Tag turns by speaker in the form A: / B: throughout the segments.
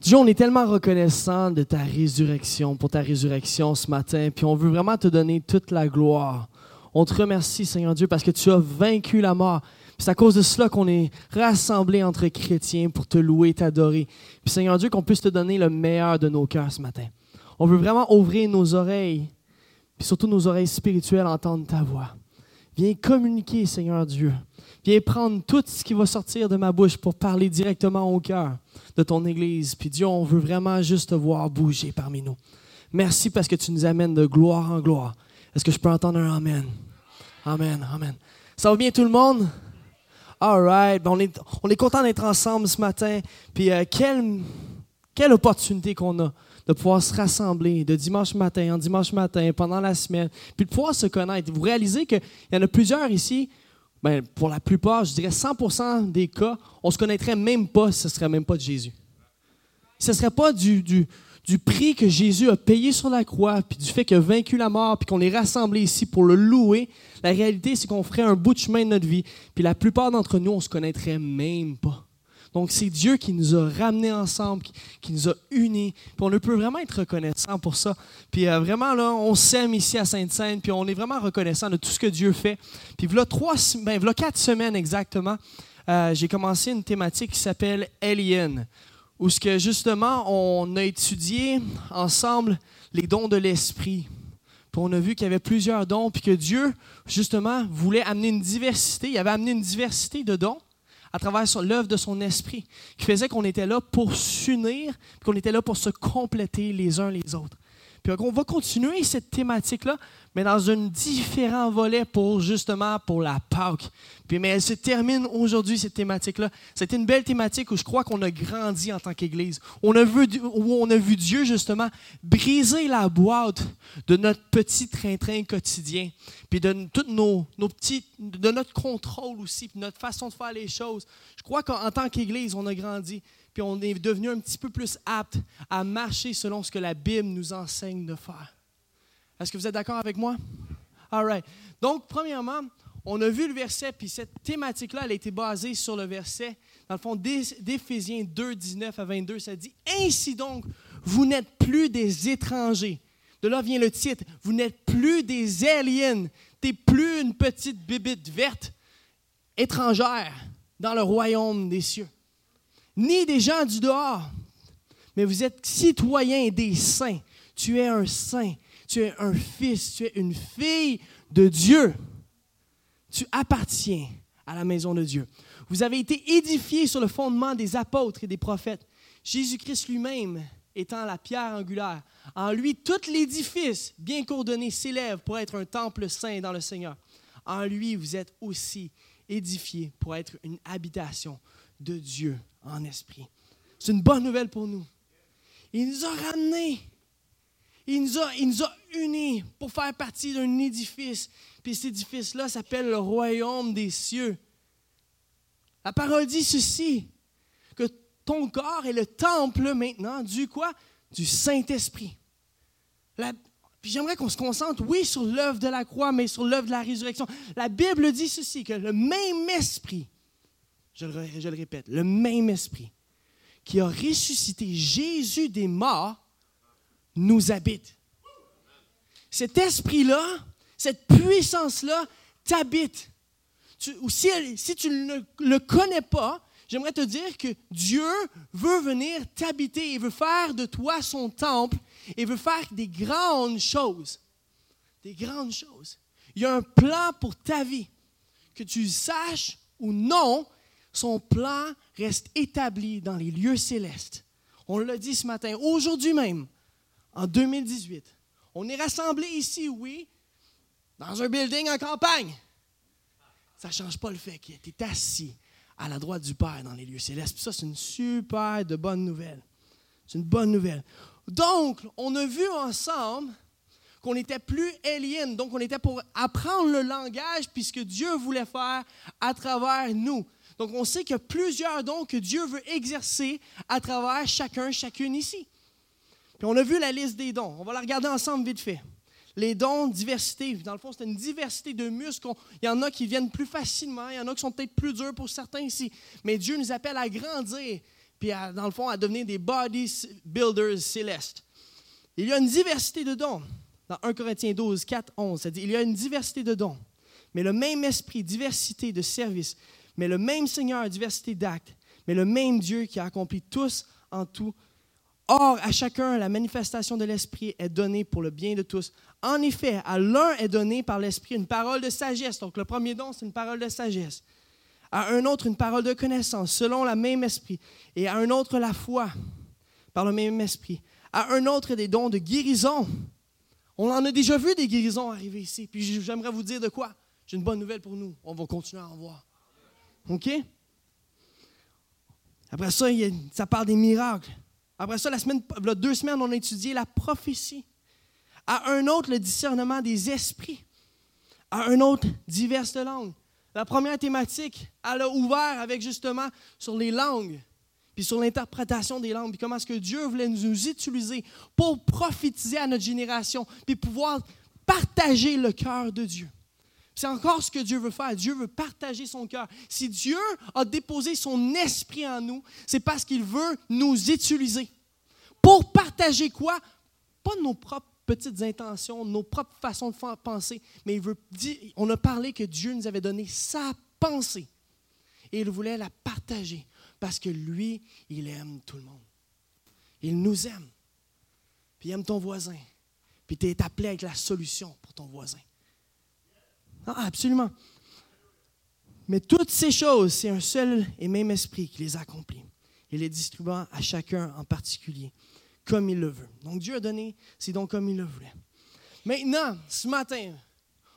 A: Dieu, on est tellement reconnaissant de ta résurrection, pour ta résurrection ce matin, puis on veut vraiment te donner toute la gloire. On te remercie, Seigneur Dieu, parce que tu as vaincu la mort. C'est à cause de cela qu'on est rassemblés entre chrétiens pour te louer, t'adorer. Puis Seigneur Dieu, qu'on puisse te donner le meilleur de nos cœurs ce matin. On veut vraiment ouvrir nos oreilles, puis surtout nos oreilles spirituelles, entendre ta voix. Viens communiquer, Seigneur Dieu. Viens prendre tout ce qui va sortir de ma bouche pour parler directement au cœur de ton Église. Puis Dieu, on veut vraiment juste te voir bouger parmi nous. Merci parce que tu nous amènes de gloire en gloire. Est-ce que je peux entendre un Amen? Amen, Amen. Ça va bien tout le monde? All right. Ben, on est, on est content d'être ensemble ce matin. Puis euh, quelle, quelle opportunité qu'on a de pouvoir se rassembler de dimanche matin en dimanche matin pendant la semaine, puis de pouvoir se connaître. Vous réalisez qu'il y en a plusieurs ici, ben, pour la plupart, je dirais 100% des cas, on ne se connaîtrait même pas si ce ne serait même pas de Jésus. Ce ne serait pas du, du, du, prix que Jésus a payé sur la croix, puis du fait qu'il a vaincu la mort, puis qu'on est rassemblés ici pour le louer. La réalité, c'est qu'on ferait un bout de chemin de notre vie, puis la plupart d'entre nous, on ne se connaîtrait même pas. Donc, c'est Dieu qui nous a ramenés ensemble, qui, nous a unis. Puis on ne peut vraiment être reconnaissant pour ça. Puis euh, vraiment, là, on s'aime ici à Sainte-Sainte, puis on est vraiment reconnaissant de tout ce que Dieu fait. Puis voilà, trois, ben, quatre semaines exactement, euh, j'ai commencé une thématique qui s'appelle Alien, où ce que justement, on a étudié ensemble les dons de l'esprit. Puis on a vu qu'il y avait plusieurs dons, puis que Dieu, justement, voulait amener une diversité. Il avait amené une diversité de dons à travers l'œuvre de son esprit, qui faisait qu'on était là pour s'unir, qu'on était là pour se compléter les uns les autres. Puis on va continuer cette thématique-là, mais dans un différent volet pour justement pour la Pâque. Puis, mais elle se termine aujourd'hui, cette thématique-là. C'était une belle thématique où je crois qu'on a grandi en tant qu'Église. On a vu, Dieu justement briser la boîte de notre petit train-train quotidien, puis de petits, de notre contrôle aussi, puis notre façon de faire les choses. Je crois qu'en tant qu'Église, on a grandi puis on est devenu un petit peu plus apte à marcher selon ce que la Bible nous enseigne de faire. Est-ce que vous êtes d'accord avec moi? All right. Donc, premièrement, on a vu le verset, puis cette thématique-là, elle a été basée sur le verset, dans le fond, d'Éphésiens 2, 19 à 22. Ça dit Ainsi donc, vous n'êtes plus des étrangers. De là vient le titre Vous n'êtes plus des aliens. Tu plus une petite bibite verte étrangère dans le royaume des cieux ni des gens du dehors, mais vous êtes citoyens des saints. Tu es un saint, tu es un fils, tu es une fille de Dieu. Tu appartiens à la maison de Dieu. Vous avez été édifiés sur le fondement des apôtres et des prophètes. Jésus-Christ lui-même étant la pierre angulaire. En lui, tout l'édifice, bien coordonné, s'élève pour être un temple saint dans le Seigneur. En lui, vous êtes aussi édifiés pour être une habitation de Dieu en esprit. C'est une bonne nouvelle pour nous. Il nous a ramenés. Il nous a, il nous a unis pour faire partie d'un édifice. Puis cet édifice-là s'appelle le royaume des cieux. La parole dit ceci, que ton corps est le temple maintenant du quoi? Du Saint-Esprit. Puis j'aimerais qu'on se concentre, oui, sur l'œuvre de la croix, mais sur l'œuvre de la résurrection. La Bible dit ceci, que le même esprit je le, répète, le même esprit qui a ressuscité Jésus des morts nous habite. Cet esprit-là, cette puissance-là t'habite. si, tu ne le connais pas, j'aimerais te dire que Dieu veut venir t'habiter, il veut faire de toi son temple, et veut faire des grandes choses. Des grandes choses. Il y a un plan pour ta vie. Que tu saches ou non, son plan reste établi dans les lieux célestes. On l'a dit ce matin, aujourd'hui même, en 2018. On est rassemblés ici, oui, dans un building en campagne. Ça ne change pas le fait qu'il est assis à la droite du Père dans les lieux célestes. ça, c'est une super bonne nouvelle. C'est une bonne nouvelle. Donc, on a vu ensemble qu'on n'était plus alien. Donc, on était pour apprendre le langage puisque Dieu voulait faire à travers nous. Donc, on sait qu'il y a plusieurs dons que Dieu veut exercer à travers chacun, chacune ici. Puis on a vu la liste des dons. On va la regarder ensemble vite fait. Les dons, diversité. Dans le fond, c'est une diversité de muscles. Il y en a qui viennent plus facilement, il y en a qui sont peut-être plus durs pour certains ici. Mais Dieu nous appelle à grandir, puis dans le fond, à devenir des body builders célestes. Il y a une diversité de dons. Dans 1 Corinthiens 12, 4, 11, ça dit, il y a une diversité de dons, mais le même esprit, diversité de services, mais le même Seigneur, diversité d'actes, mais le même Dieu qui a accompli tous en tout. Or, à chacun, la manifestation de l'Esprit est donnée pour le bien de tous. En effet, à l'un est donnée par l'Esprit une parole de sagesse. Donc, le premier don, c'est une parole de sagesse. À un autre, une parole de connaissance, selon le même Esprit. Et à un autre, la foi, par le même Esprit. À un autre, des dons de guérison on en a déjà vu des guérisons arriver ici. Puis j'aimerais vous dire de quoi. J'ai une bonne nouvelle pour nous. On va continuer à en voir. OK? Après ça, ça parle des miracles. Après ça, la semaine, deux semaines, on a étudié la prophétie. À un autre, le discernement des esprits. À un autre, diverses langues. La première thématique, elle a ouvert avec justement sur les langues puis sur l'interprétation des langues, puis comment est-ce que Dieu voulait nous utiliser pour prophétiser à notre génération, puis pouvoir partager le cœur de Dieu. C'est encore ce que Dieu veut faire. Dieu veut partager son cœur. Si Dieu a déposé son esprit en nous, c'est parce qu'il veut nous utiliser. Pour partager quoi? Pas nos propres petites intentions, nos propres façons de penser, mais il veut on a parlé que Dieu nous avait donné sa pensée et il voulait la partager. Parce que lui, il aime tout le monde. Il nous aime. Puis il aime ton voisin. Puis tu es appelé avec la solution pour ton voisin. Ah, absolument. Mais toutes ces choses, c'est un seul et même esprit qui les accomplit. Il les distribuant à chacun en particulier, comme il le veut. Donc Dieu a donné, c'est donc comme il le voulait. Maintenant, ce matin,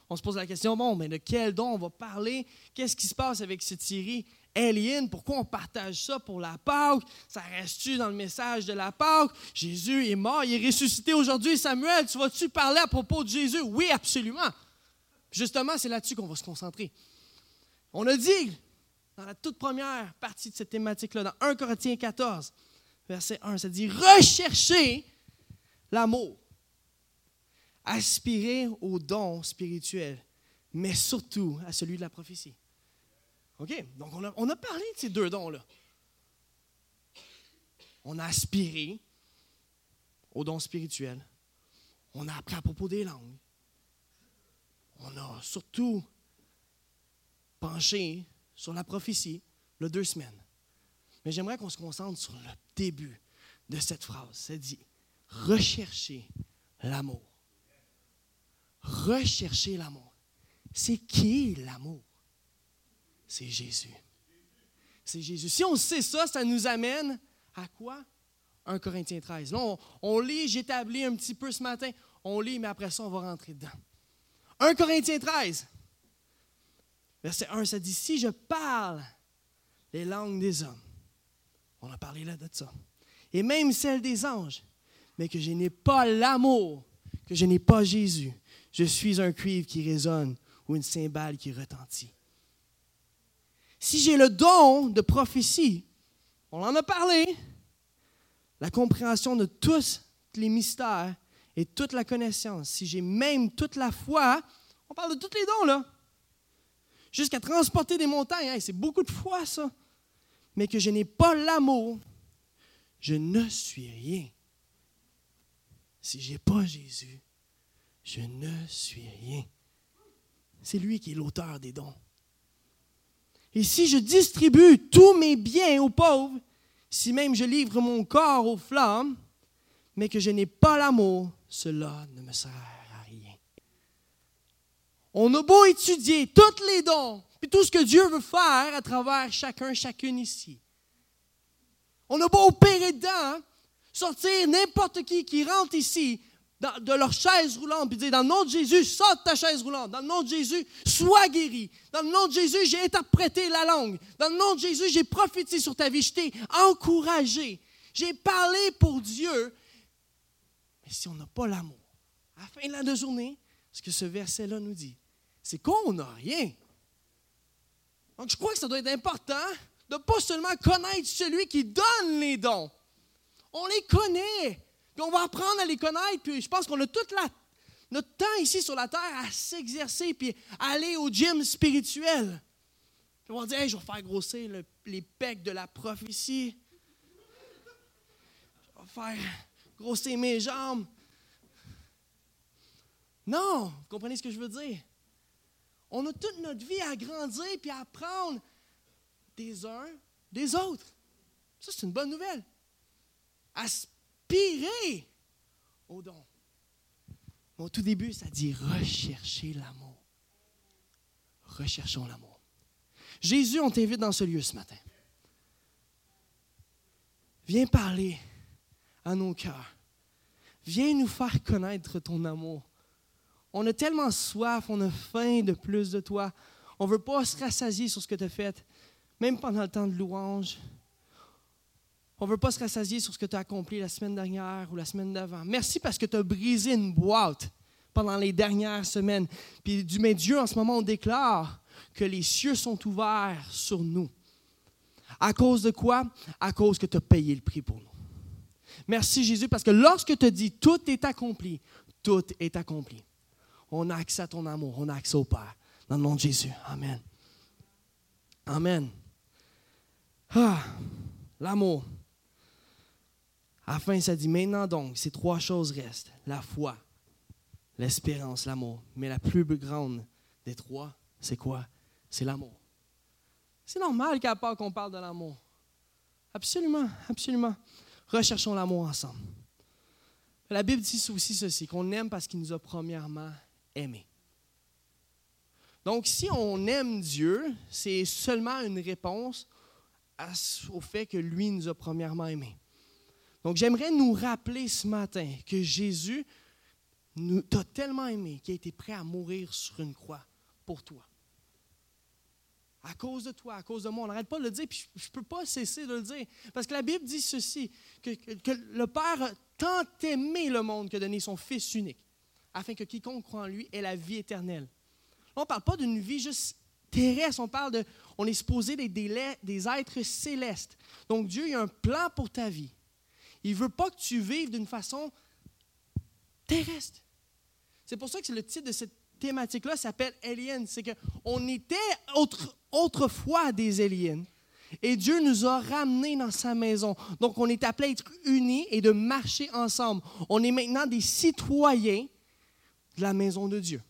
A: on se pose la question, bon, mais de quel don on va parler? Qu'est-ce qui se passe avec cette série alien, pourquoi on partage ça pour la Pâque? Ça reste-tu dans le message de la Pâque? Jésus est mort, il est ressuscité aujourd'hui. Samuel, tu vas-tu parler à propos de Jésus? Oui, absolument. Justement, c'est là-dessus qu'on va se concentrer. On a dit, dans la toute première partie de cette thématique-là, dans 1 Corinthiens 14, verset 1, ça dit Recherchez l'amour, aspirez au don spirituel, mais surtout à celui de la prophétie. OK? Donc, on a, on a parlé de ces deux dons-là. On a aspiré aux dons spirituels. On a appris à propos des langues. On a surtout penché sur la prophétie, le deux semaines. Mais j'aimerais qu'on se concentre sur le début de cette phrase. Ça dit rechercher l'amour. Rechercher l'amour. C'est qui l'amour? c'est Jésus. C'est Jésus. Si on sait ça, ça nous amène à quoi? 1 Corinthiens 13. Là, on, lit, j'établis un petit peu ce matin. On lit, mais après ça, on va rentrer dedans. 1 Corinthiens 13. Verset 1, ça dit, si je parle les langues des hommes, on a parlé là de ça, et même celles des anges, mais que je n'ai pas l'amour, que je n'ai pas Jésus, je suis un cuivre qui résonne ou une cymbale qui retentit si j'ai le don de prophétie, on en a parlé, la compréhension de tous les mystères et toute la connaissance, si j'ai même toute la foi, on parle de tous les dons là, jusqu'à transporter des montagnes, c'est beaucoup de foi ça, mais que je n'ai pas l'amour, je ne suis rien. Si je n'ai pas Jésus, je ne suis rien. C'est lui qui est l'auteur des dons. Et si je distribue tous mes biens aux pauvres, si même je livre mon corps aux flammes, mais que je n'ai pas l'amour, cela ne me sert à rien. On a beau étudier tous les dons, puis tout ce que Dieu veut faire à travers chacun, chacune ici. On a beau opérer dedans, sortir n'importe qui qui rentre ici, de leur chaise roulante, puis dire, dans le nom de Jésus, de ta chaise roulante. Dans le nom de Jésus, sois guéri. Dans le nom de Jésus, j'ai interprété la langue. Dans le nom de Jésus, j'ai profité sur ta vie. Je t'ai encouragé. J'ai parlé pour Dieu. Mais si on n'a pas l'amour, à la fin de la journée, ce que ce verset-là nous dit, c'est qu'on n'a rien. Donc, je crois que ça doit être important de ne pas seulement connaître celui qui donne les dons. On les connaît. Puis on va apprendre à les connaître, puis je pense qu'on a toute la, notre temps ici sur la terre à s'exercer, puis aller au gym spirituel. Puis on va dire, je vais faire grossir les pecs de la prophétie. faire grossir mes jambes. Non, vous comprenez ce que je veux dire? On a toute notre vie à grandir puis à apprendre des uns des autres. Ça, c'est une bonne nouvelle. Aspirer au don. au tout début, ça dit rechercher l'amour. Recherchons l'amour. Jésus, on t'invite dans ce lieu ce matin. Viens parler à nos cœurs. Viens nous faire connaître ton amour. On a tellement soif, on a faim de plus de toi. On ne veut pas se rassasier sur ce que tu as fait, même pendant le temps de louange. On ne veut pas se rassasier sur ce que tu as accompli la semaine dernière ou la semaine d'avant. Merci parce que tu as brisé une boîte pendant les dernières semaines. Puis, du mais Dieu, en ce moment, on déclare que les cieux sont ouverts sur nous. À cause de quoi? À cause que tu as payé le prix pour nous. Merci Jésus, parce que lorsque tu dis tout est accompli, tout est accompli. On a accès à ton amour, on a accès au Père. Dans le nom de Jésus. Amen. Amen. Ah, l'amour. À la fin, ça dit maintenant donc, ces trois choses restent la foi, l'espérance, l'amour. Mais la plus grande des trois, c'est quoi? C'est l'amour. C'est normal qu'à part qu'on parle de l'amour. Absolument, absolument. Recherchons l'amour ensemble. La Bible dit aussi ceci, qu'on aime parce qu'il nous a premièrement aimés. Donc, si on aime Dieu, c'est seulement une réponse au fait que lui nous a premièrement aimés. Donc, j'aimerais nous rappeler ce matin que Jésus t'a tellement aimé qu'il a été prêt à mourir sur une croix pour toi. À cause de toi, à cause de moi. On n'arrête pas de le dire, puis je ne peux pas cesser de le dire. Parce que la Bible dit ceci, que, le Père a tant aimé le monde que donné son Fils unique, afin que quiconque croit en lui ait la vie éternelle. on ne parle pas d'une vie juste terrestre, on parle de, on est supposé des, des, êtres célestes. Donc Dieu il a un plan pour ta vie. Il ne veut pas que tu vives d'une façon terrestre. C'est pour ça que le titre de cette thématique-là s'appelle Alien. C'est qu'on était autrefois des aliens. Et Dieu nous a ramenés dans sa maison. Donc, on est appelé à être unis et de marcher ensemble. On est maintenant des citoyens de la maison de Dieu.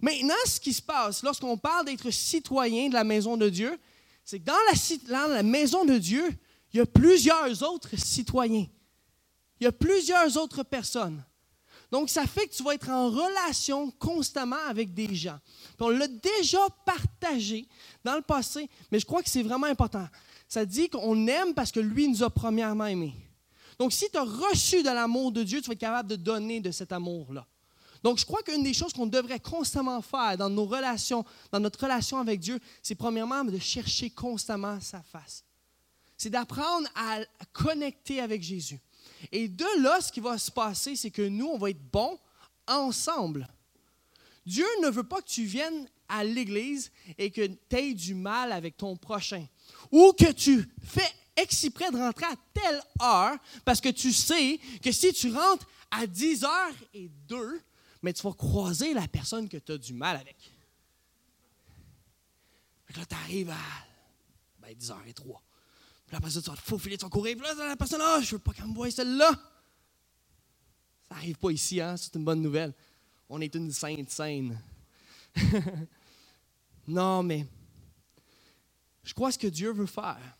A: Maintenant, ce qui se passe lorsqu'on parle d'être citoyen de la maison de Dieu, c'est que dans la, dans la, maison de Dieu, il y a plusieurs autres citoyens. Il y a plusieurs autres personnes. Donc, ça fait que tu vas être en relation constamment avec des gens. on l'a déjà partagé dans le passé, mais je crois que c'est vraiment important. Ça dit qu'on aime parce que lui nous a premièrement aimés. Donc, si tu as reçu de l'amour de Dieu, tu vas être capable de donner de cet amour-là. Donc, je crois qu'une des choses qu'on devrait constamment faire dans nos relations, dans notre relation avec Dieu, c'est premièrement de chercher constamment sa face. C'est d'apprendre à connecter avec Jésus. Et de là, ce qui va se passer, c'est que nous, on va être bons ensemble. Dieu ne veut pas que tu viennes à l'Église et que tu aies du mal avec ton prochain. Ou que tu fais exprès de rentrer à telle heure parce que tu sais que si tu rentres à 10 h et 2, mais tu vas croiser la personne que tu as du mal avec. là, tu arrives à 10h03. Ben, puis après ça, tu vas te faufiler, tu vas courir. Puis là, la personne, ah, je veux pas qu'elle me voie celle-là. Ça n'arrive pas ici, hein? c'est une bonne nouvelle. On est une sainte scène. non, mais je crois que ce que Dieu veut faire,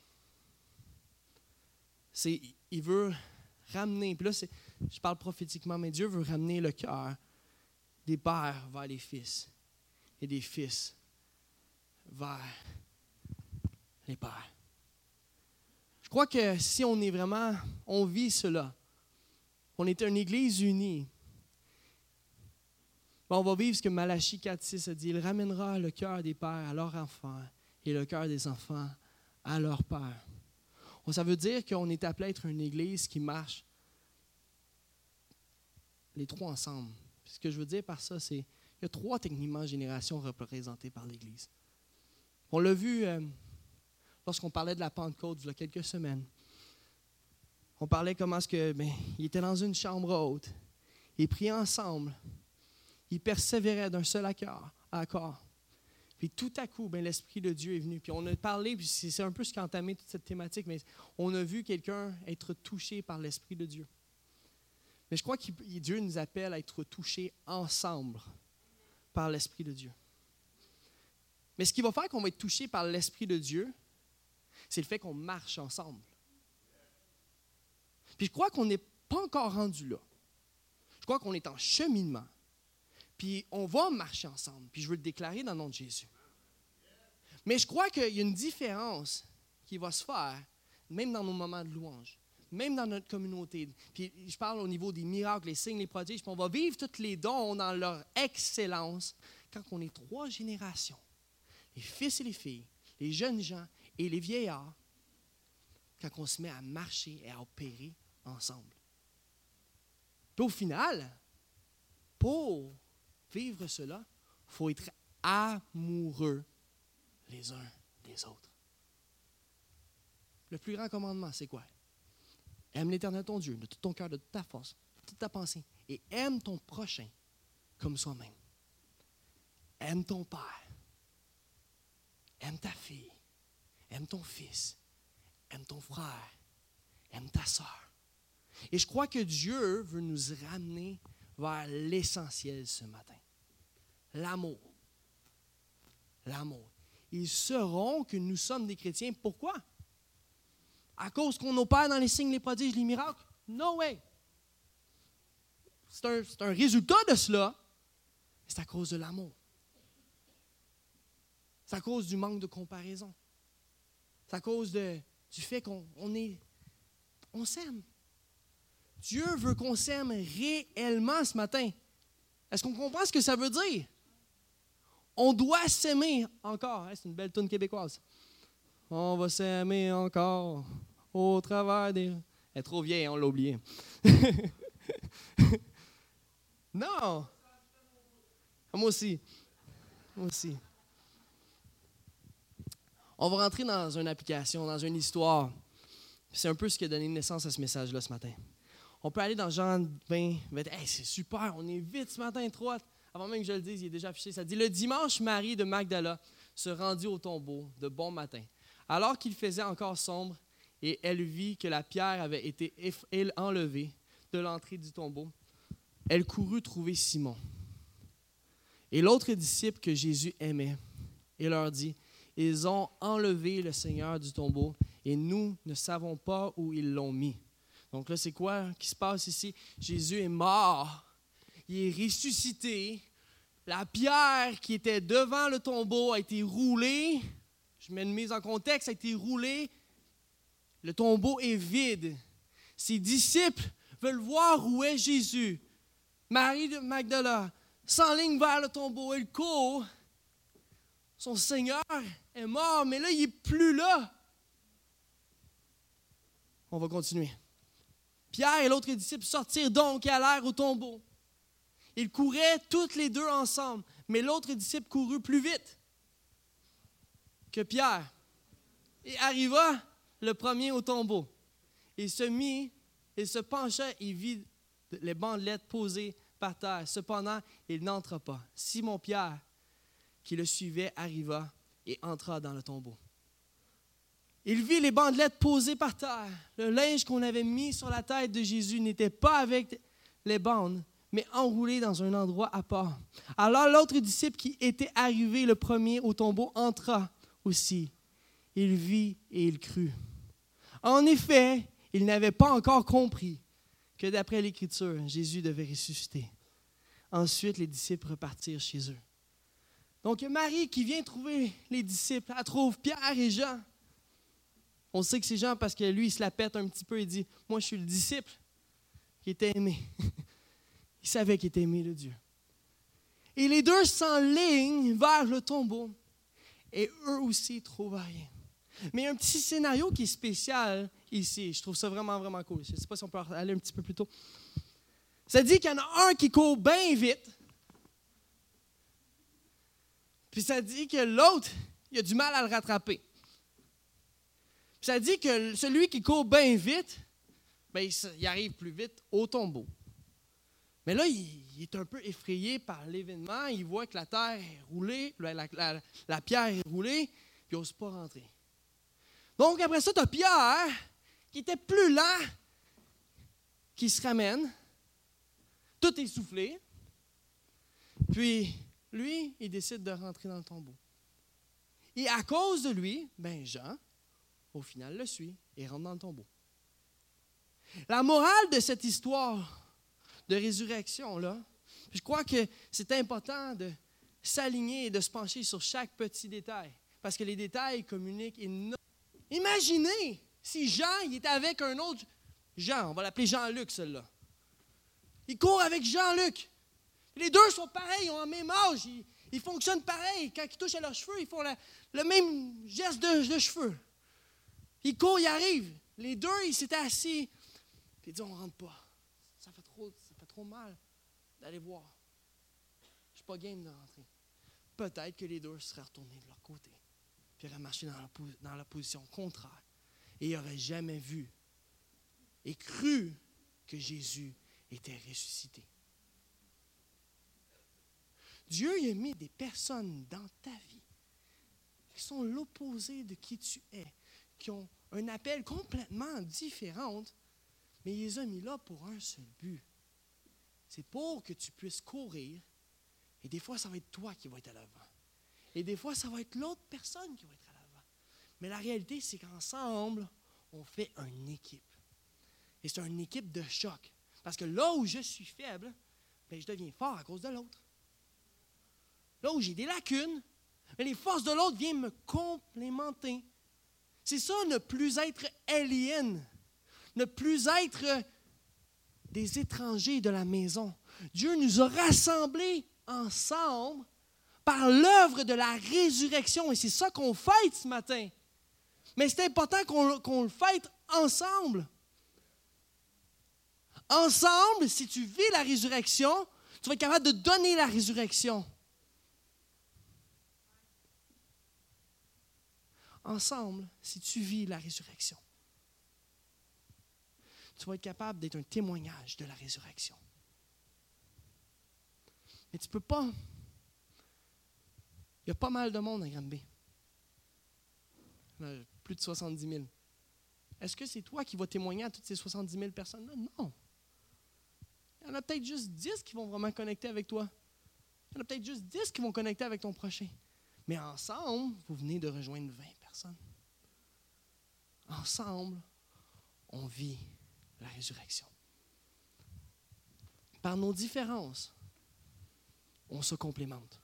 A: c'est, il veut ramener, puis là, je parle prophétiquement, mais Dieu veut ramener le cœur des pères vers les fils et des fils vers les pères. Je crois que si on est vraiment, on vit cela, on est une Église unie, on va vivre ce que Malachie 4.6 a dit. Il ramènera le cœur des pères à leurs enfants et le cœur des enfants à leur père. Ça veut dire qu'on est appelé à être une Église qui marche les trois ensemble. Ce que je veux dire par ça, c'est qu'il y a trois techniquement générations représentées par l'Église. On l'a vu euh, lorsqu'on parlait de la Pentecôte il y a quelques semaines. On parlait comment est-ce que ben, était dans une chambre haute. Ils priaient ensemble. Ils persévéraient d'un seul accord. accord. Puis tout à coup, ben, l'Esprit de Dieu est venu. Puis on a parlé, puis c'est un peu ce qui a entamé toute cette thématique, mais on a vu quelqu'un être touché par l'Esprit de Dieu. Mais je crois que Dieu nous appelle à être touchés ensemble par l'Esprit de Dieu. Mais ce qui va faire qu'on va être touché par l'Esprit de Dieu, c'est le fait qu'on marche ensemble. Puis je crois qu'on n'est pas encore rendu là. Je crois qu'on est en cheminement. Puis on va marcher ensemble. Puis je veux le déclarer dans le nom de Jésus. Mais je crois qu'il y a une différence qui va se faire, même dans nos moments de louange, même dans notre communauté. Puis je parle au niveau des miracles, les signes, les prodiges. Puis on va vivre tous les dons dans leur excellence quand on est trois générations les fils et les filles, les jeunes gens et les vieillards, quand on se met à marcher et à opérer ensemble. Au final, pour vivre cela, il faut être amoureux les uns des autres. Le plus grand commandement, c'est quoi? Aime l'Éternel ton Dieu de tout ton cœur, de toute ta force, de toute ta pensée, et aime ton prochain comme soi-même. Aime ton Père. Aime ta fille. Aime ton fils. Aime ton frère. Aime ta soeur. Et je crois que Dieu veut nous ramener vers l'essentiel ce matin. L'amour. L'amour. Ils sauront que nous sommes des chrétiens. Pourquoi? À cause qu'on opère dans les signes, les prodiges, les miracles? No way. C'est un, un, résultat de cela. C'est à cause de l'amour. C'est à cause du manque de comparaison. C'est à cause du fait qu'on on est, s'aime. Dieu veut qu'on s'aime réellement ce matin. Est-ce qu'on comprend ce que ça veut dire? On doit s'aimer encore. C'est une belle tune québécoise. On va s'aimer encore au travers des. Elle est trop vieille, on l'a oublié. non! Moi aussi. Moi aussi. On va rentrer dans une application, dans une histoire. C'est un peu ce qui a donné naissance à ce message-là ce matin. On peut aller dans Jean 20, c'est super, on est vite ce matin, trop Avant même que je le dise, il est déjà affiché. Ça dit Le dimanche, Marie de Magdala se rendit au tombeau de bon matin. Alors qu'il faisait encore sombre, et elle vit que la pierre avait été enlevée de l'entrée du tombeau, elle courut trouver Simon et l'autre disciple que Jésus aimait et leur dit Ils ont enlevé le Seigneur du tombeau et nous ne savons pas où ils l'ont mis. Donc là, c'est quoi qui se passe ici? Jésus est mort, il est ressuscité, la pierre qui était devant le tombeau a été roulée, je mets une mise en contexte, a été roulée, le tombeau est vide. Ses disciples veulent voir où est Jésus. Marie de Magdala s'enligne vers le tombeau, elle court. Son Seigneur est mort, mais là, il n'est plus là. On va continuer. Pierre et l'autre disciple sortirent donc et allèrent au tombeau. Ils couraient toutes les deux ensemble, mais l'autre disciple courut plus vite que Pierre et arriva le premier au tombeau. Il se mit, il se pencha et vit les bandelettes posées par terre. Cependant, il n'entra pas. Simon-Pierre, qui le suivait, arriva et entra dans le tombeau. Il vit les bandelettes posées par terre. Le linge qu'on avait mis sur la tête de Jésus n'était pas avec les bandes, mais enroulé dans un endroit à part. Alors l'autre disciple qui était arrivé le premier au tombeau entra aussi. Il vit et il crut. En effet, il n'avait pas encore compris que d'après l'Écriture, Jésus devait ressusciter. Ensuite, les disciples repartirent chez eux. Donc, Marie qui vient trouver les disciples, elle trouve Pierre et Jean. On sait que c'est Jean parce que lui, il se la pète un petit peu et dit Moi, je suis le disciple qui était aimé. il savait qu'il était aimé de Dieu. Et les deux s'enlignent vers le tombeau et eux aussi trouvent rien. Mais il y a un petit scénario qui est spécial ici. Je trouve ça vraiment, vraiment cool. Je ne sais pas si on peut aller un petit peu plus tôt. Ça dit qu'il y en a un qui court bien vite. Puis ça dit que l'autre, il a du mal à le rattraper ça dit que celui qui court bien vite, ben, il arrive plus vite au tombeau. Mais là, il est un peu effrayé par l'événement. Il voit que la terre est roulée, la, pierre est roulée, puis il n'ose pas rentrer. Donc, après ça, tu as Pierre, qui était plus lent, qui se ramène, tout essoufflé. Puis, lui, il décide de rentrer dans le tombeau. Et à cause de lui, ben Jean, au final, le suit et rentre dans le tombeau. La morale de cette histoire de résurrection, là, je crois que c'est important de s'aligner et de se pencher sur chaque petit détail, parce que les détails communiquent énormément. Imaginez si Jean il était avec un autre Jean, on va l'appeler Jean-Luc, celui-là. Il court avec Jean-Luc. Les deux sont pareils, ils ont le même âge, ils, fonctionnent pareil. Quand ils touchent à leurs cheveux, ils font le même geste de, cheveux. Ils courent, ils arrivent. Les deux, ils s'étaient assis. Puis ils disent, on rentre pas. Ça fait trop, ça fait trop mal d'aller voir. Je ne suis pas game de rentrer. Peut-être que les deux seraient retournés de leur côté. Puis auraient marché dans la, dans la position contraire. Et ils n'auraient jamais vu et cru que Jésus était ressuscité. Dieu a mis des personnes dans ta vie qui sont l'opposé de qui tu es, qui ont un appel complètement différent, mais il les a mis là pour un seul but. C'est pour que tu puisses courir, et des fois, ça va être toi qui va être à l'avant. Et des fois, ça va être l'autre personne qui va être à l'avant. Mais la réalité, c'est qu'ensemble, on fait une équipe. Et c'est une équipe de choc. Parce que là où je suis faible, ben, je deviens fort à cause de l'autre. Là où j'ai des lacunes, mais les forces de l'autre viennent me complémenter. C'est ça, ne plus être alien, ne plus être des étrangers de la maison. Dieu nous a rassemblés ensemble par l'œuvre de la résurrection. Et c'est ça qu'on fête ce matin. Mais c'est important qu'on le fête ensemble. Ensemble, si tu vis la résurrection, tu vas être capable de donner la résurrection. Ensemble, si tu vis la résurrection, tu vas être capable d'être un témoignage de la résurrection. Mais tu ne peux pas. Il y a pas mal de monde à Granby. Plus de 70 000. Est-ce que c'est toi qui vas témoigner à toutes ces 70 000 personnes-là? Non. Il y en a peut-être juste 10 qui vont vraiment connecter avec toi. Il y en a peut-être juste 10 qui vont connecter avec ton prochain. Mais ensemble, vous venez de rejoindre 20 Ensemble, on vit la résurrection. Par nos différences, on se complémente.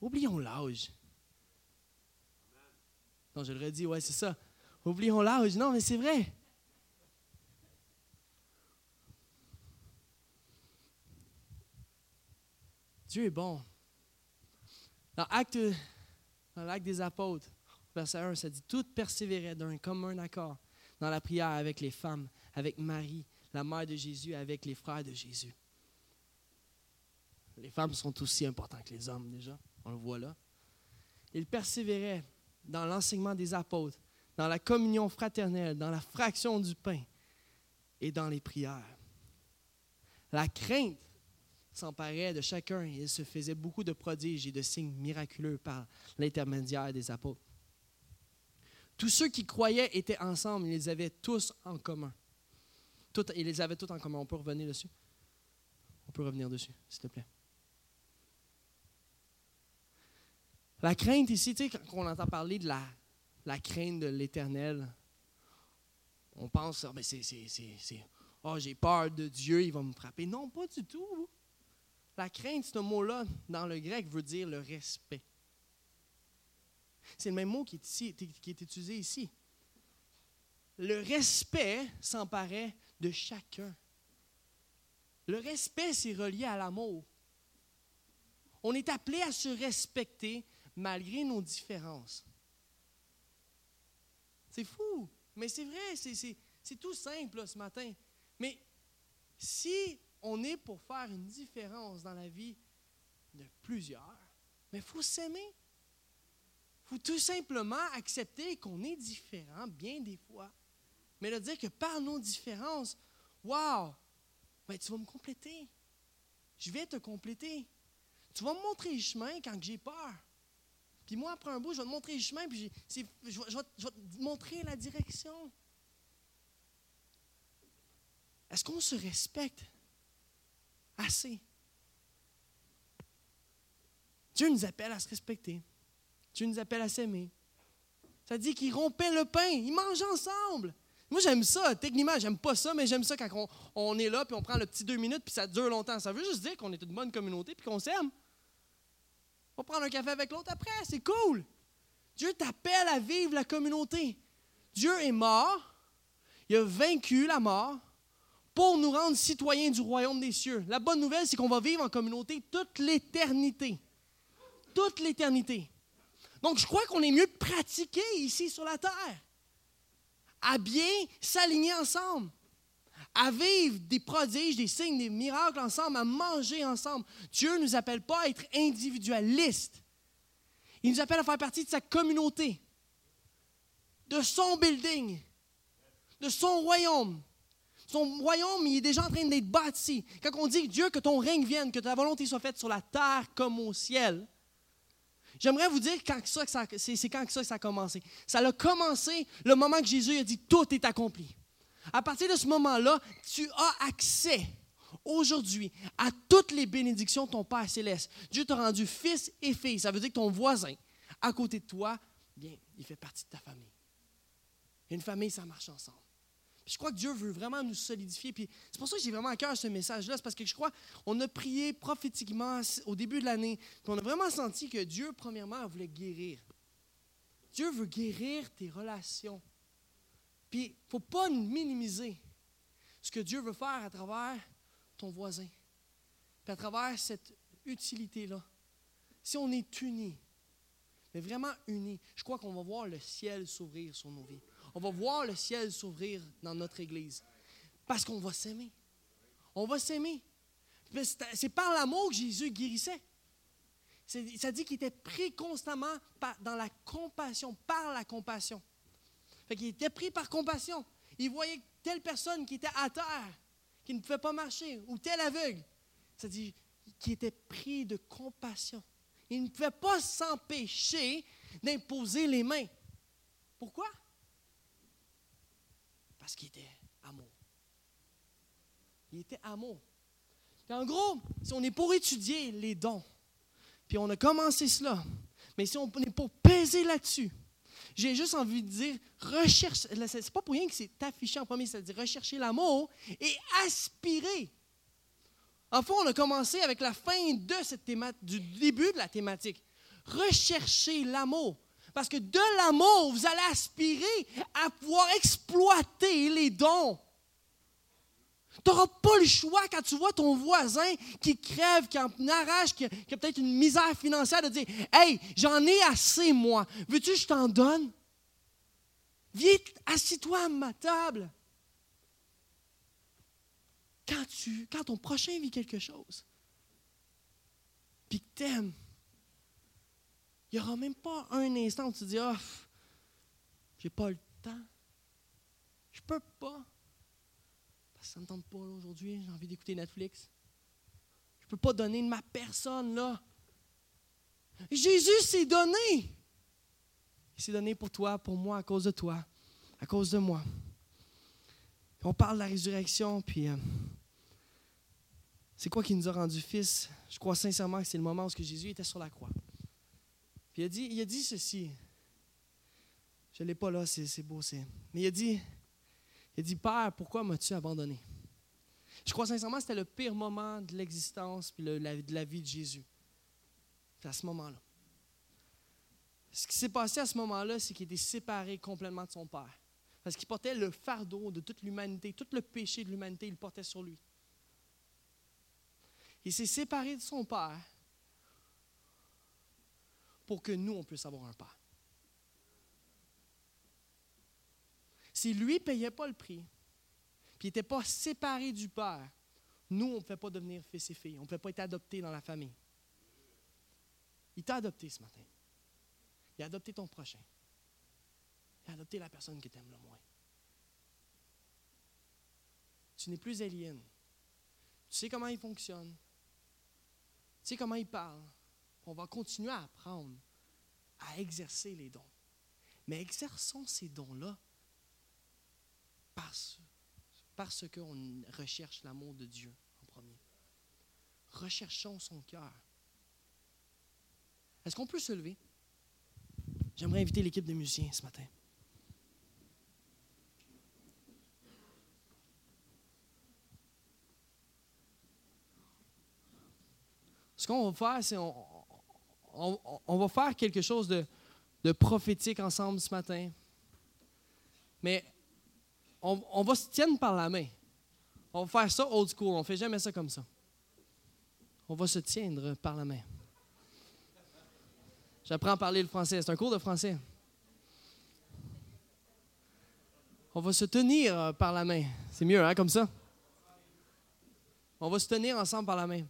A: Oublions l'âge. Non, je le redis, ouais, c'est ça. Oublions l'âge. Non, mais c'est vrai. Dieu est bon. Dans l'acte des apôtres, verset 1, ça dit Tout persévérait d'un commun accord dans la prière avec les femmes, avec Marie, la mère de Jésus, avec les frères de Jésus. Les femmes sont aussi importantes que les hommes, déjà. On le voit là. Ils persévéraient dans l'enseignement des apôtres, dans la communion fraternelle, dans la fraction du pain et dans les prières. La crainte s'emparait de chacun et il se faisait beaucoup de prodiges et de signes miraculeux par l'intermédiaire des apôtres. Tous ceux qui croyaient étaient ensemble, ils les avaient tous en commun. Ils les avaient tous en commun. On peut revenir dessus? On peut revenir dessus, s'il te plaît. La crainte ici, tu quand on entend parler de la, crainte de l'éternel, on pense, c'est, c'est, oh, j'ai peur de Dieu, il va me frapper. Non, pas du tout. La crainte, ce mot-là, dans le grec, veut dire le respect. C'est le même mot qui est, ici, utilisé ici. Le respect s'emparait de chacun. Le respect, c'est relié à l'amour. On est appelé à se respecter malgré nos différences. C'est fou, mais c'est vrai, c'est tout simple ce matin. Mais si on est pour faire une différence dans la vie de plusieurs, mais il faut s'aimer. Il faut tout simplement accepter qu'on est différent bien des fois. Mais le dire que par nos différences, Wow! Ben, tu vas me compléter. Je vais te compléter. Tu vas me montrer le chemin quand j'ai peur. Puis moi, après un bout, je vais te montrer le chemin, puis je, vais, te montrer la direction. Est-ce qu'on se respecte? Assez? Dieu nous appelle à se respecter. Dieu nous appelle à s'aimer. Ça dit qu'ils rompaient le pain, ils mangeaient ensemble. Moi, j'aime ça. Techniquement, j'aime pas ça, mais j'aime ça quand on, est là, puis on prend le petit deux minutes, puis ça dure longtemps. Ça veut juste dire qu'on est une bonne communauté, puis qu'on s'aime. On va prendre un café avec l'autre après, c'est cool. Dieu t'appelle à vivre la communauté. Dieu est mort, il a vaincu la mort pour nous rendre citoyens du royaume des cieux. La bonne nouvelle, c'est qu'on va vivre en communauté toute l'éternité. Toute l'éternité. Donc, je crois qu'on est mieux pratiqué ici sur la terre à bien s'aligner ensemble, à vivre des prodiges, des signes, des miracles ensemble, à manger ensemble. Dieu ne nous appelle pas à être individualistes. Il nous appelle à faire partie de sa communauté, de son building, de son royaume. Son royaume, il est déjà en train d'être bâti. Quand on dit Dieu, que ton règne vienne, que ta volonté soit faite sur la terre comme au ciel, J'aimerais vous dire quand ça, c'est quand ça que ça a commencé. Ça a commencé le moment que Jésus a dit tout est accompli. À partir de ce moment-là, tu as accès aujourd'hui à toutes les bénédictions de ton Père céleste. Dieu t'a rendu fils et fille. Ça veut dire que ton voisin, à côté de toi, bien, il fait partie de ta famille. Une famille, ça marche ensemble je crois que Dieu veut vraiment nous solidifier. C'est pour ça que j'ai vraiment à cœur ce message-là. C'est parce que je crois qu'on a prié prophétiquement au début de l'année. Puis on a vraiment senti que Dieu, premièrement, voulait guérir. Dieu veut guérir tes relations. Puis il ne faut pas minimiser ce que Dieu veut faire à travers ton voisin. Puis à travers cette utilité-là. Si on est unis, mais vraiment unis, je crois qu'on va voir le ciel s'ouvrir sur nos vies on va voir le ciel s'ouvrir dans notre Église. Parce qu'on va s'aimer. On va s'aimer. C'est par l'amour que Jésus guérissait. Ça dit qu'il était pris constamment dans la compassion, par la compassion. Fait qu'il était pris par compassion. Il voyait telle personne qui était à terre, qui ne pouvait pas marcher, ou tel aveugle. Ça dit qu'il était pris de compassion. Il ne pouvait pas s'empêcher d'imposer les mains. Pourquoi? Parce qu'il était amour. Il était amour. en gros, si on est pour étudier les dons, puis on a commencé cela, mais si on est pour peser là-dessus, j'ai juste envie de dire, recherche, c'est pas pour rien que c'est affiché en premier, c'est-à-dire rechercher l'amour et aspirer. En fond, on a commencé avec la fin de cette thématique, du début de la thématique. Rechercher l'amour. Parce que de l'amour, vous allez aspirer à pouvoir exploiter les dons. Tu n'auras pas le choix quand tu vois ton voisin qui crève, qui en arrache, qui a, peut-être une misère financière, de dire Hey, j'en ai assez, moi. Veux-tu que je t'en donne? Viens, assis-toi à ma table. Quand, tu, quand ton prochain vit quelque chose, puis que t'aimes, il n'y aura même pas un instant où tu dis, ah, j'ai pas le temps. Je peux pas. Parce que ça ne me tente pas aujourd'hui, j'ai envie d'écouter Netflix. Je ne peux pas donner de ma personne là. Jésus s'est donné. Il s'est donné pour toi, pour moi, à cause de toi, à cause de moi. On parle de la résurrection, puis euh, c'est quoi qui nous a rendu fils? Je crois sincèrement que c'est le moment où Jésus était sur la croix. Puis il a dit, il a dit ceci. Je ne l'ai pas là, c'est beau. Mais il a dit, il a dit, Père, pourquoi m'as-tu abandonné? Je crois sincèrement que c'était le pire moment de l'existence et de la vie de Jésus. C'est à ce moment-là. Ce qui s'est passé à ce moment-là, c'est qu'il était séparé complètement de son Père. Parce qu'il portait le fardeau de toute l'humanité, tout le péché de l'humanité, il le portait sur lui. Il s'est séparé de son Père pour que nous, on puisse avoir un Père. Si lui ne payait pas le prix, puis n'était pas séparé du Père, nous, on ne pouvait pas devenir fils et filles. On ne pouvait pas être adoptés dans la famille. Il t'a adopté ce matin. Il a adopté ton prochain. Il a adopté la personne qui t'aime le moins. Tu n'es plus alien. Tu sais comment il fonctionne. Tu sais comment il parle. On va continuer à apprendre à exercer les dons. Mais exerçons ces dons-là parce, parce qu'on recherche l'amour de Dieu en premier. Recherchons son cœur. Est-ce qu'on peut se lever? J'aimerais inviter l'équipe de musiciens ce matin. Ce qu'on va faire, c'est on, on, va faire quelque chose de, prophétique ensemble ce matin. Mais on, va se tenir par la main. On va faire ça old school. On ne fait jamais ça comme ça. On va se tiendre par la main. J'apprends à parler le français. C'est un cours de français. On va se tenir par la main. C'est mieux, hein, comme ça? On va se tenir ensemble par la main.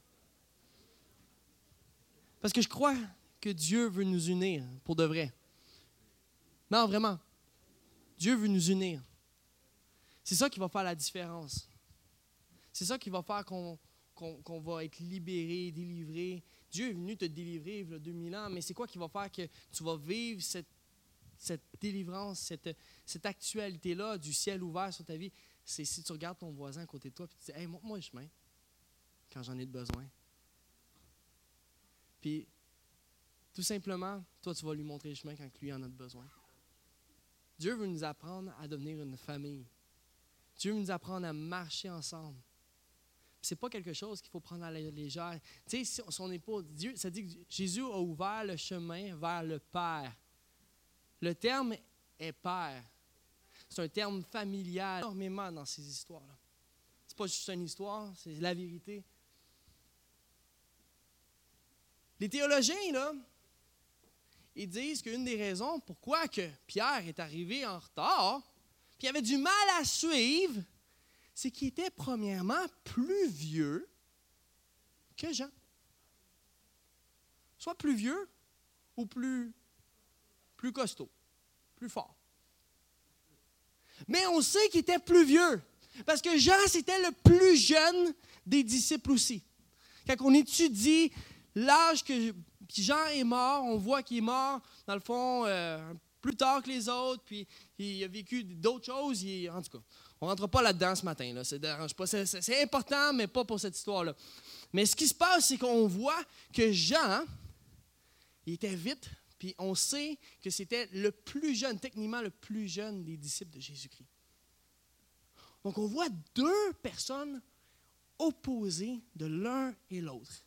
A: Parce que je crois que Dieu veut nous unir pour de vrai. Non, vraiment. Dieu veut nous unir. C'est ça qui va faire la différence. C'est ça qui va faire qu'on va être libéré, délivré. Dieu est venu te délivrer il y a 2000 ans, mais c'est quoi qui va faire que tu vas vivre cette, délivrance, cette, actualité-là du ciel ouvert sur ta vie? C'est si tu regardes ton voisin à côté de toi et tu dis Hey, montre-moi le chemin quand j'en ai besoin. Puis, tout simplement, toi, tu vas lui montrer le chemin quand lui en a besoin. Dieu veut nous apprendre à devenir une famille. Dieu veut nous apprendre à marcher ensemble. Ce n'est pas quelque chose qu'il faut prendre à la légère. Tu sais, si on n'est pas. Dieu, ça dit que Jésus a ouvert le chemin vers le Père. Le terme est Père. C'est un terme familial énormément dans ces histoires-là. Ce n'est pas juste une histoire, c'est la vérité. Les théologiens, là, ils disent qu'une des raisons pourquoi que Pierre est arrivé en retard, puis avait du mal à suivre, c'est qu'il était premièrement plus vieux que Jean. Soit plus vieux ou plus, plus costaud, plus fort. Mais on sait qu'il était plus vieux, parce que Jean, c'était le plus jeune des disciples aussi. Quand on étudie l'âge que Jean est mort, on voit qu'il est mort, dans le fond, euh, plus tard que les autres, puis il a vécu d'autres choses. en tout cas, on ne rentre pas là-dedans ce matin. Là, c'est, important, mais pas pour cette histoire-là. Mais ce qui se passe, c'est qu'on voit que Jean, il était vite, puis on sait que c'était le plus jeune, techniquement le plus jeune des disciples de Jésus-Christ. Donc on voit deux personnes opposées de l'un et l'autre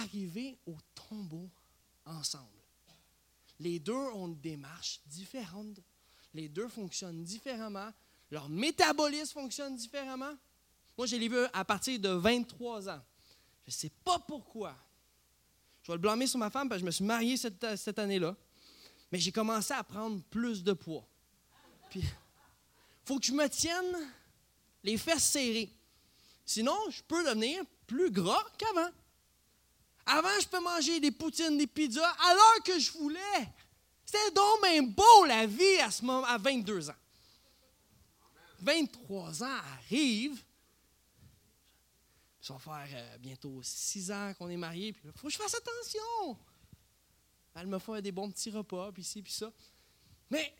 A: arriver au tombeau ensemble. Les deux ont une démarche différente. Les deux fonctionnent différemment. Leur métabolisme fonctionne différemment. Moi, j'ai les vu à partir de 23 ans. Je ne sais pas pourquoi. Je vais le blâmer sur ma femme parce que je me suis marié cette, cette année-là. Mais j'ai commencé à prendre plus de poids. Puis, faut que je me tienne les fesses serrées. Sinon, je peux devenir plus gras qu'avant. Avant, je peux manger des poutines, des pizzas à l'heure que je voulais. C'était donc même beau la vie à ce moment, à 22 ans. 23 ans arrivent. Ça va faire euh, bientôt 6 ans qu'on est mariés. Puis il faut que je fasse attention. Elle me fait des bons petits repas, puis ci, puis ça. Mais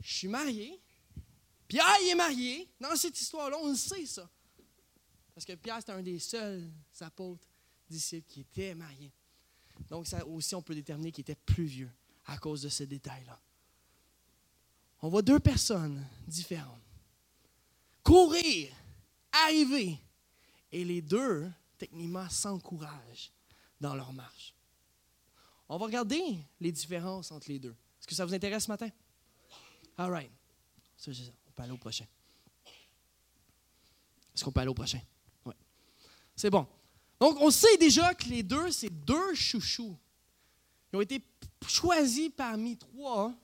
A: je suis marié. Pierre il est marié. Dans cette histoire-là, on le sait ça. Parce que Pierre, c'était un des seuls apôtres disciples qui étaient mariés. Donc, ça aussi, on peut déterminer qu'il était plus vieux à cause de ce détail-là. On voit deux personnes différentes courir, arriver, et les deux, techniquement, s'encouragent dans leur marche. On va regarder les différences entre les deux. Est-ce que ça vous intéresse ce matin? All right. On peut aller au prochain. Est-ce qu'on peut aller au prochain? Oui. C'est bon. Donc, on sait déjà que les deux, c'est deux chouchous. Ils ont été choisis parmi trois.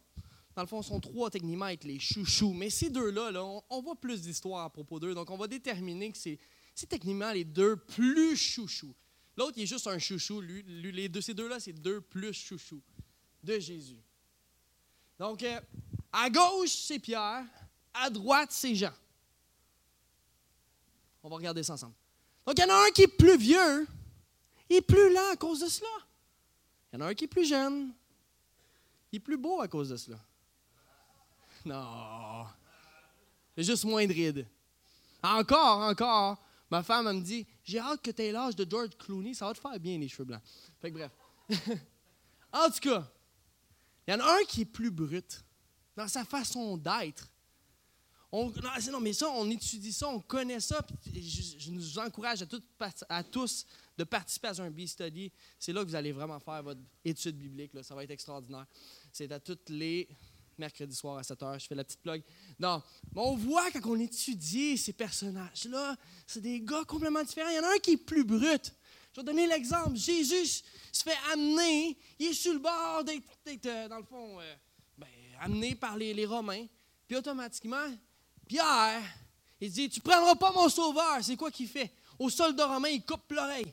A: Dans le fond, sont trois techniquement avec les chouchous. Mais ces deux-là, là, on, voit plus d'histoires à propos d'eux. Donc, on va déterminer que c'est, techniquement les deux plus chouchous. L'autre, il est juste un chouchou. Les deux, ces deux-là, c'est deux plus chouchous de Jésus. Donc, euh, à gauche, c'est Pierre. À droite, c'est Jean. On va regarder ça ensemble. Donc, il y en a un qui est plus vieux, il est plus lent à cause de cela. Il y en a un qui est plus jeune, il est plus beau à cause de cela. Non. C'est juste moins de rides. Encore, encore. Ma femme, me dit J'ai hâte que tu aies l'âge de George Clooney, ça va te faire bien les cheveux blancs. Que bref. en tout cas, il y en a un qui est plus brut dans sa façon d'être. On, non, mais ça, on étudie ça, on connaît ça. je, je, nous encourage à, à, tous de participer à un B-study. C'est là que vous allez vraiment faire votre étude biblique. Là. Ça va être extraordinaire. C'est à toutes les mercredis soirs à 7 h. Je fais la petite plug. Non, mais on voit quand on étudie ces personnages-là, c'est des gars complètement différents. Il y en a un qui est plus brut. Je vais donner l'exemple. Jésus se fait amener, il est sur le bord d'être, euh, dans le fond, euh, ben, amené par les, les Romains. Puis automatiquement, Pierre, il dit, tu ne prendras pas mon sauveur. C'est quoi qu'il fait? Au soldat romain, il coupe l'oreille.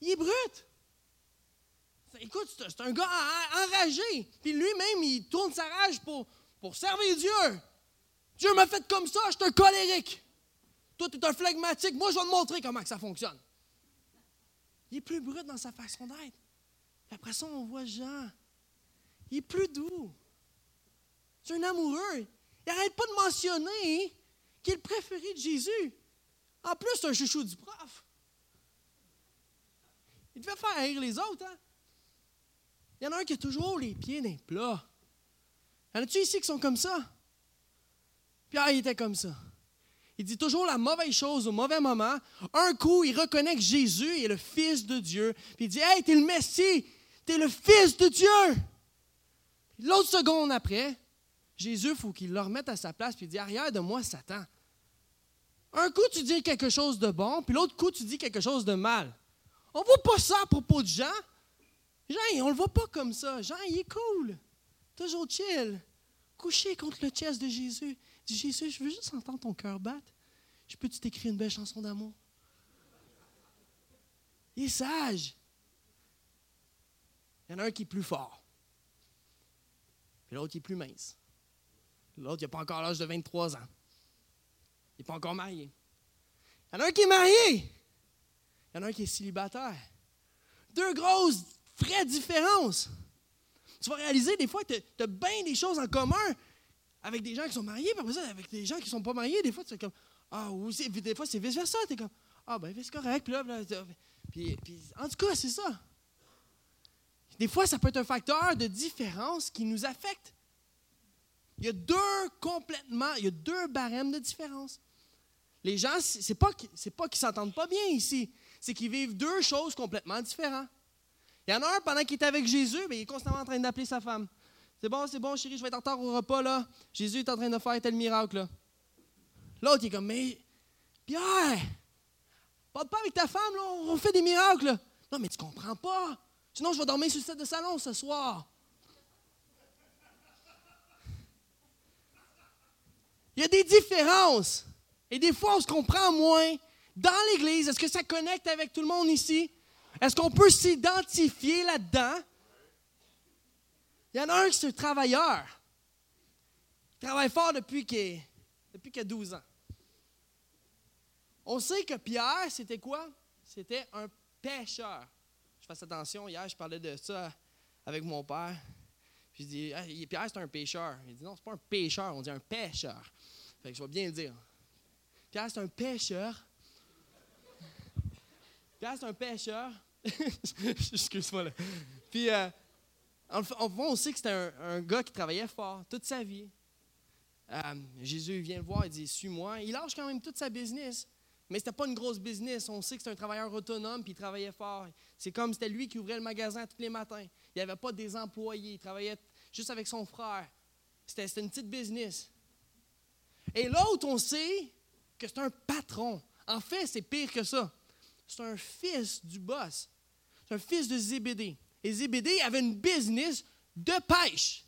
A: Il est brut. Écoute, c'est un gars enragé. Puis lui-même, il tourne sa rage pour, servir Dieu. Dieu m'a fait comme ça, je suis un colérique. Toi, tu es un phlegmatique. Moi, je vais te montrer comment ça fonctionne. Il est plus brut dans sa façon d'être. Après ça, on voit Jean. Il est plus doux. C'est un amoureux. Il n'arrête pas de mentionner qu'il est le préféré de Jésus. En plus, c'est un chouchou du prof. Il devait faire rire les autres, hein? Il y en a un qui a toujours les pieds dans les plats. Y en a-tu ici qui sont comme ça? Pierre, il était comme ça. Il dit toujours la mauvaise chose au mauvais moment. Un coup, il reconnaît que Jésus est le Fils de Dieu. Puis il dit Hey, t'es le Messie, t'es le Fils de Dieu. L'autre seconde après, Jésus, il faut qu'il le remette à sa place, puis il dit Arrière de moi, Satan. Un coup, tu dis quelque chose de bon, puis l'autre coup, tu dis quelque chose de mal. On ne voit pas ça à propos de Jean. Jean, on ne le voit pas comme ça. Jean, il est cool. Toujours chill. Couché contre le chest de Jésus. Dit Jésus, je veux juste entendre ton cœur battre. Je peux-tu t'écrire une belle chanson d'amour? Il est sage. Il y en a un qui est plus fort. Et l'autre qui est plus mince. L'autre, il n'a pas encore l'âge de 23 ans. Il n'est pas encore marié. Il y en a un qui est marié. Il y en a un qui est célibataire. Deux grosses, vraies différences. Tu vas réaliser des fois que tu as, bien des choses en commun avec des gens qui sont mariés, puis après ça, avec des gens qui ne sont pas mariés. Des fois, tu es comme Ah, ou des fois, c'est vice-versa. Tu es comme Ah, ben, c'est correct. Puis là, puis, puis, en tout cas, c'est ça. Des fois, ça peut être un facteur de différence qui nous affecte. Il y a deux complètement, il y a deux barèmes de différence. Les gens, c'est pas, c'est pas qu'ils s'entendent pas bien ici, c'est qu'ils vivent deux choses complètement différentes. Il y en a un, pendant qu'il est avec Jésus, mais il est constamment en train d'appeler sa femme. C'est bon, c'est bon, chérie, je vais être en retard au repas, là. Jésus est en train de faire tel miracle, là. L'autre, il est comme, mais, Pierre, parle pas avec ta femme, là, on fait des miracles. Non, mais tu comprends pas. Sinon, je vais dormir sur le set de salon ce soir. Il y a des différences. Et des fois, on se comprend moins. Dans l'Église, est-ce que ça connecte avec tout le monde ici? Est-ce qu'on peut s'identifier là-dedans? Il y en a un qui est un travailleur. Il travaille fort depuis qu'il depuis a 12 ans. On sait que Pierre, c'était quoi? C'était un pêcheur. Je fais attention, hier, je parlais de ça avec mon père. Puis je dis, Pierre, c'est un pêcheur. Il dit, non, c'est pas un pêcheur, on dit un pêcheur. Fait que je vais bien le dire. Pierre, c'est un pêcheur. Pierre, c'est un pêcheur. Excuse-moi là. Puis, euh, on sait que c'était un, gars qui travaillait fort toute sa vie. Euh, Jésus vient le voir, il dit Suis-moi. Il lâche quand même toute sa business. Mais ce n'était pas une grosse business. On sait que c'est un travailleur autonome, puis il travaillait fort. C'est comme c'était lui qui ouvrait le magasin tous les matins. Il n'y avait pas des employés. Il travaillait juste avec son frère. C'était une petite business. Et l'autre, on sait que c'est un patron. En fait, c'est pire que ça. C'est un fils du boss. C'est un fils de Zébédée. Et Zébédée avait une business de pêche.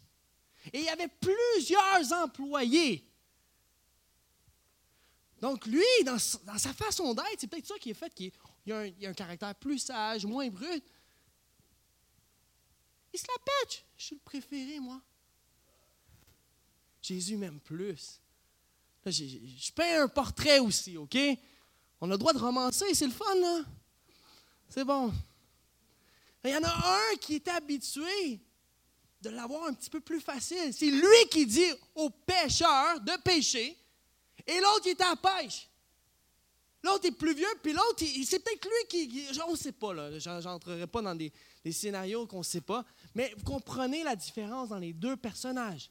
A: Et il avait plusieurs employés. Donc, lui, dans, sa façon d'être, c'est peut-être ça qui est fait qu'il a, a, un caractère plus sage, moins brut. Il se la pêche. Je suis le préféré, moi. Jésus m'aime plus je, peins un portrait aussi, OK? On a le droit de romancer, c'est le fun, là. C'est bon. Il y en a un qui est habitué de l'avoir un petit peu plus facile. C'est lui qui dit aux pêcheurs de pêcher, et l'autre, il est à la pêche. L'autre est plus vieux, puis l'autre, c'est peut-être lui qui. on ne sait pas, là. J'entrerai pas dans des, des scénarios qu'on ne sait pas. Mais vous comprenez la différence dans les deux personnages.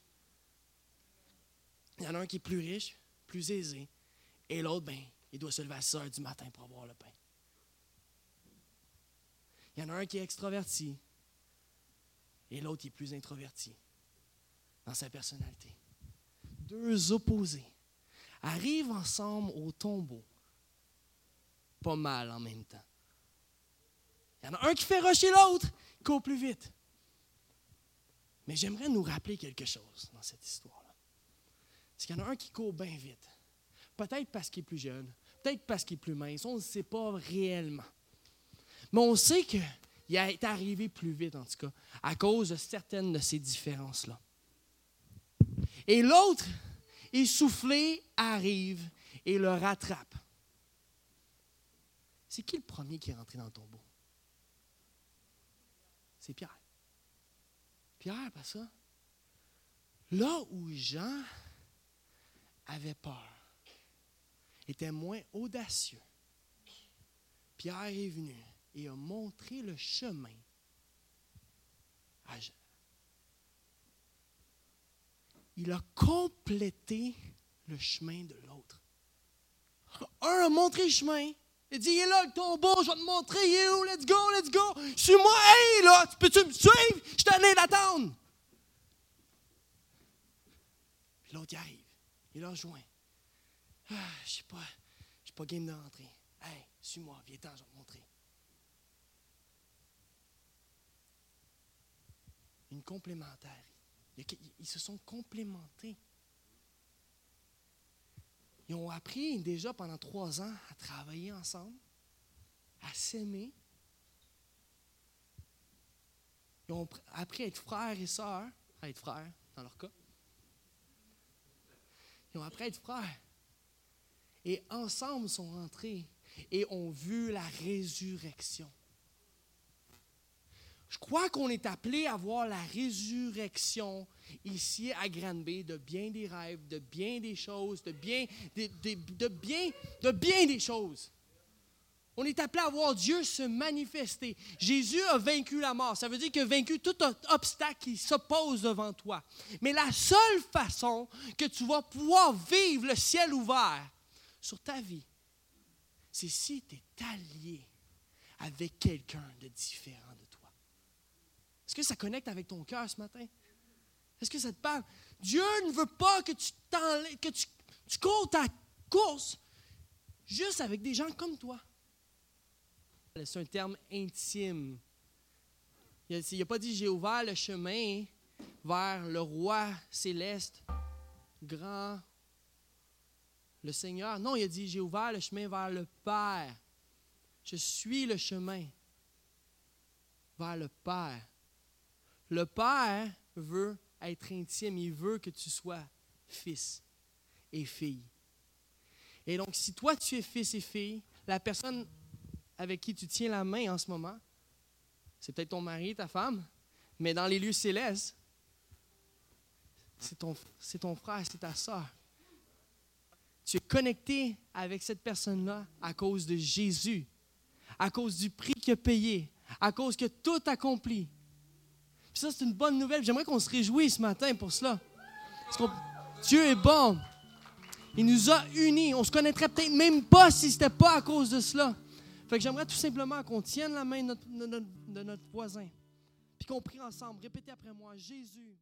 A: Il y en a un qui est plus riche, plus aisé, et l'autre, ben, il doit se lever à 6 heures du matin pour avoir le pain. Il y en a un qui est extraverti, et l'autre est plus introverti dans sa personnalité. Deux opposés arrivent ensemble au tombeau, pas mal en même temps. Il y en a un qui fait rusher l'autre, il court plus vite. Mais j'aimerais nous rappeler quelque chose dans cette histoire-là. C'est qu'il y en a un qui court bien vite. Peut-être parce qu'il est plus jeune, peut-être parce qu'il est plus mince, on ne sait pas réellement. Mais on sait qu'il est arrivé plus vite, en tout cas, à cause de certaines de ces différences-là. Et l'autre, essoufflé, arrive et le rattrape. C'est qui le premier qui est rentré dans le tombeau? C'est Pierre. Pierre, pas ça? Là où Jean avait peur, était moins audacieux, Pierre est venu et a montré le chemin à Jean. Il a complété le chemin de l'autre. Un a montré le chemin, il dit, il est là le tombeau, je vais te montrer, il est où, let's go, let's go. Suis-moi, hey là, peux-tu me suivre? Je t'en ai d'attendre. Puis l'autre, il arrive, il a rejoint. Ah, je sais pas, je suis pas game de rentrer. Hey, suis-moi, viens-t'en, je vais te montrer. Une complémentaire. Ils se sont complémentés. Ils ont appris déjà pendant trois ans à travailler ensemble, à s'aimer. Ils ont appris à être frères et sœurs, à être frères dans leur cas. Ils ont appris à être frères. Et ensemble sont rentrés et ont vu la résurrection. Je crois qu'on est appelé à voir la résurrection ici à Granby de bien des rêves, de bien des choses, de bien, de, bien, de bien des choses. On est appelé à voir Dieu se manifester. Jésus a vaincu la mort. Ça veut dire qu'il a vaincu tout obstacle qui s'oppose devant toi. Mais la seule façon que tu vas pouvoir vivre le ciel ouvert sur ta vie, c'est si tu es allié avec quelqu'un de différent est-ce que ça connecte avec ton cœur ce matin? Est-ce que ça te parle? Dieu ne veut pas que tu, que tu, cours ta course juste avec des gens comme toi. C'est un terme intime. Il n'a pas dit j'ai ouvert le chemin vers le roi céleste, grand, le Seigneur. Non, il a dit j'ai ouvert le chemin vers le Père. Je suis le chemin vers le Père. Le Père veut être intime, il veut que tu sois fils et fille. Et donc, si toi tu es fils et fille, la personne avec qui tu tiens la main en ce moment, c'est peut-être ton mari, ta femme, mais dans les lieux célestes, c'est ton, frère, c'est ta soeur. Tu es connecté avec cette personne-là à cause de Jésus, à cause du prix qu'il a payé, à cause que tout accompli. Ça, c'est une bonne nouvelle. J'aimerais qu'on se réjouisse ce matin pour cela. Dieu est bon. Il nous a unis. On se connaîtrait peut-être même pas si ce n'était pas à cause de cela. Fait que j'aimerais tout simplement qu'on tienne la main de notre voisin. Puis qu'on prie ensemble. Répétez après moi. Jésus.